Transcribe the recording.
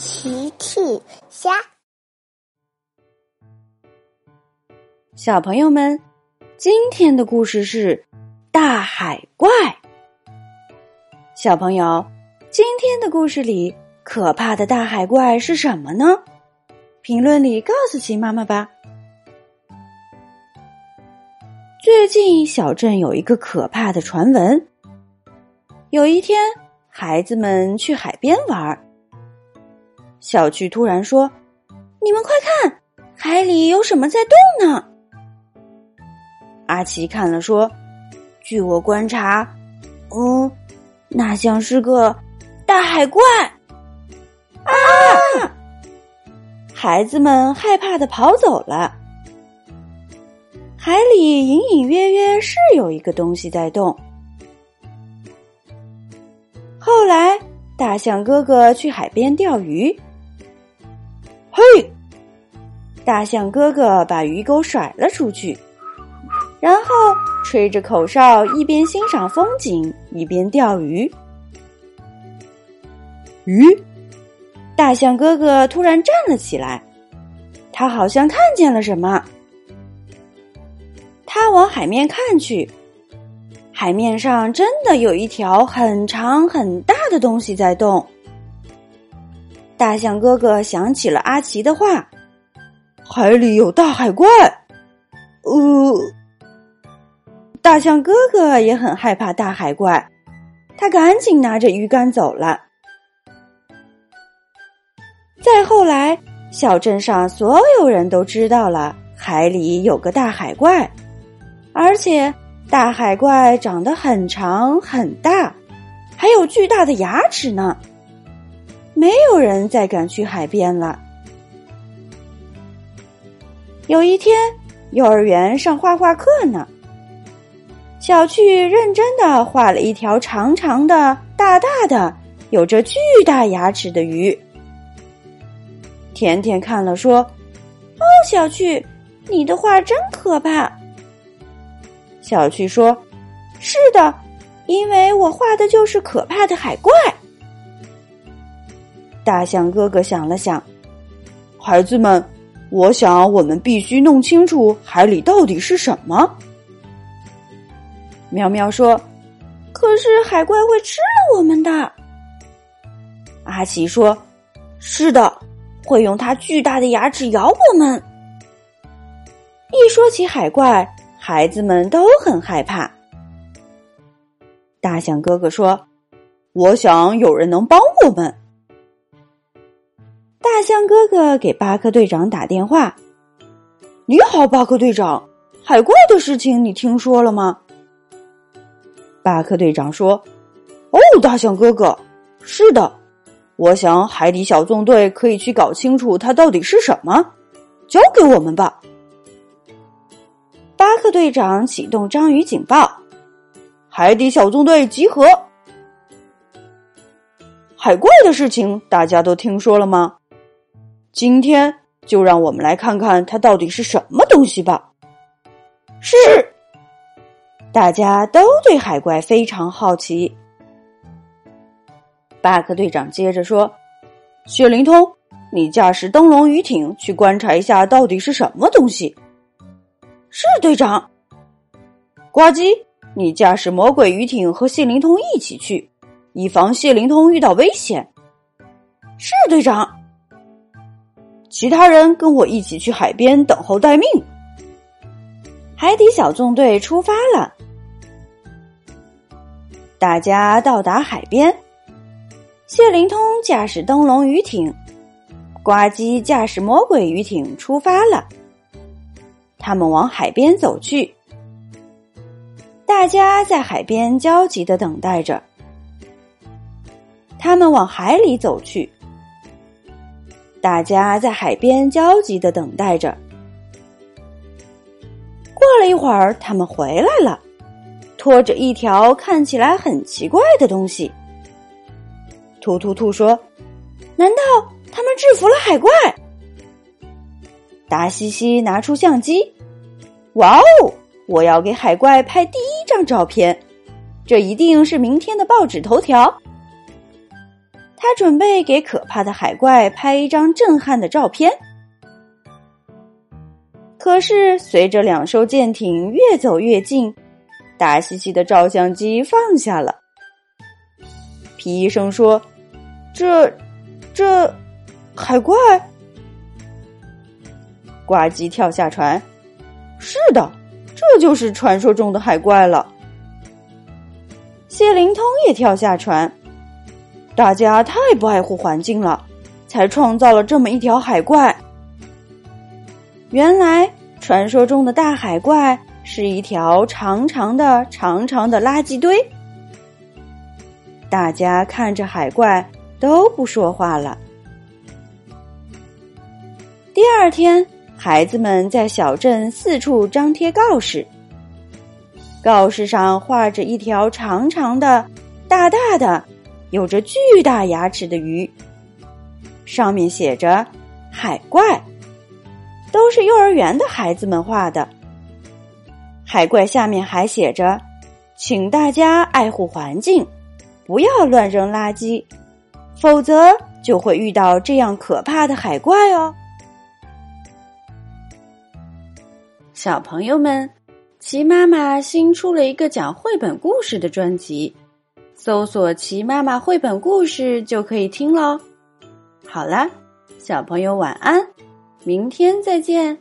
奇趣虾，小朋友们，今天的故事是大海怪。小朋友，今天的故事里，可怕的大海怪是什么呢？评论里告诉奇妈妈吧。最近小镇有一个可怕的传闻。有一天，孩子们去海边玩。小趣突然说：“你们快看，海里有什么在动呢？”阿奇看了说：“据我观察，嗯，那像是个大海怪。”啊！孩子们害怕的跑走了。海里隐隐约约是有一个东西在动。后来，大象哥哥去海边钓鱼。嘿！大象哥哥把鱼钩甩了出去，然后吹着口哨，一边欣赏风景，一边钓鱼。鱼！大象哥哥突然站了起来，他好像看见了什么。他往海面看去，海面上真的有一条很长很大的东西在动。大象哥哥想起了阿奇的话：“海里有大海怪。”呃，大象哥哥也很害怕大海怪，他赶紧拿着鱼竿走了。再后来，小镇上所有人都知道了海里有个大海怪，而且大海怪长得很长很大，还有巨大的牙齿呢。没有人再敢去海边了。有一天，幼儿园上画画课呢，小趣认真的画了一条长长的、大大的、有着巨大牙齿的鱼。甜甜看了说：“哦，小趣，你的画真可怕。”小趣说：“是的，因为我画的就是可怕的海怪。”大象哥哥想了想，孩子们，我想我们必须弄清楚海里到底是什么。喵喵说：“可是海怪会吃了我们的。”阿奇说：“是的，会用它巨大的牙齿咬我们。”一说起海怪，孩子们都很害怕。大象哥哥说：“我想有人能帮我们。”大象哥哥给巴克队长打电话：“你好，巴克队长，海怪的事情你听说了吗？”巴克队长说：“哦，大象哥哥，是的，我想海底小纵队可以去搞清楚它到底是什么，交给我们吧。”巴克队长启动章鱼警报：“海底小纵队集合！”海怪的事情大家都听说了吗？今天就让我们来看看它到底是什么东西吧。是，大家都对海怪非常好奇。巴克队长接着说：“谢灵通，你驾驶灯笼鱼艇去观察一下，到底是什么东西。”是队长。呱唧，你驾驶魔鬼鱼艇和谢灵通一起去，以防谢灵通遇到危险。是队长。其他人跟我一起去海边等候待命。海底小纵队出发了，大家到达海边。谢灵通驾驶灯笼鱼艇，呱唧驾驶魔鬼鱼艇出发了。他们往海边走去，大家在海边焦急的等待着。他们往海里走去。大家在海边焦急的等待着。过了一会儿，他们回来了，拖着一条看起来很奇怪的东西。兔兔兔说：“难道他们制服了海怪？”达西西拿出相机，哇哦！我要给海怪拍第一张照片，这一定是明天的报纸头条。他准备给可怕的海怪拍一张震撼的照片。可是，随着两艘舰艇越走越近，达西西的照相机放下了。皮医生说：“这，这，海怪。”呱唧跳下船：“是的，这就是传说中的海怪了。”谢灵通也跳下船。大家太不爱护环境了，才创造了这么一条海怪。原来，传说中的大海怪是一条长长的、长长的垃圾堆。大家看着海怪都不说话了。第二天，孩子们在小镇四处张贴告示，告示上画着一条长长的、大大的。有着巨大牙齿的鱼，上面写着“海怪”，都是幼儿园的孩子们画的。海怪下面还写着：“请大家爱护环境，不要乱扔垃圾，否则就会遇到这样可怕的海怪哦。”小朋友们，齐妈妈新出了一个讲绘本故事的专辑。搜索“齐妈妈绘本故事”就可以听喽。好啦，小朋友晚安，明天再见。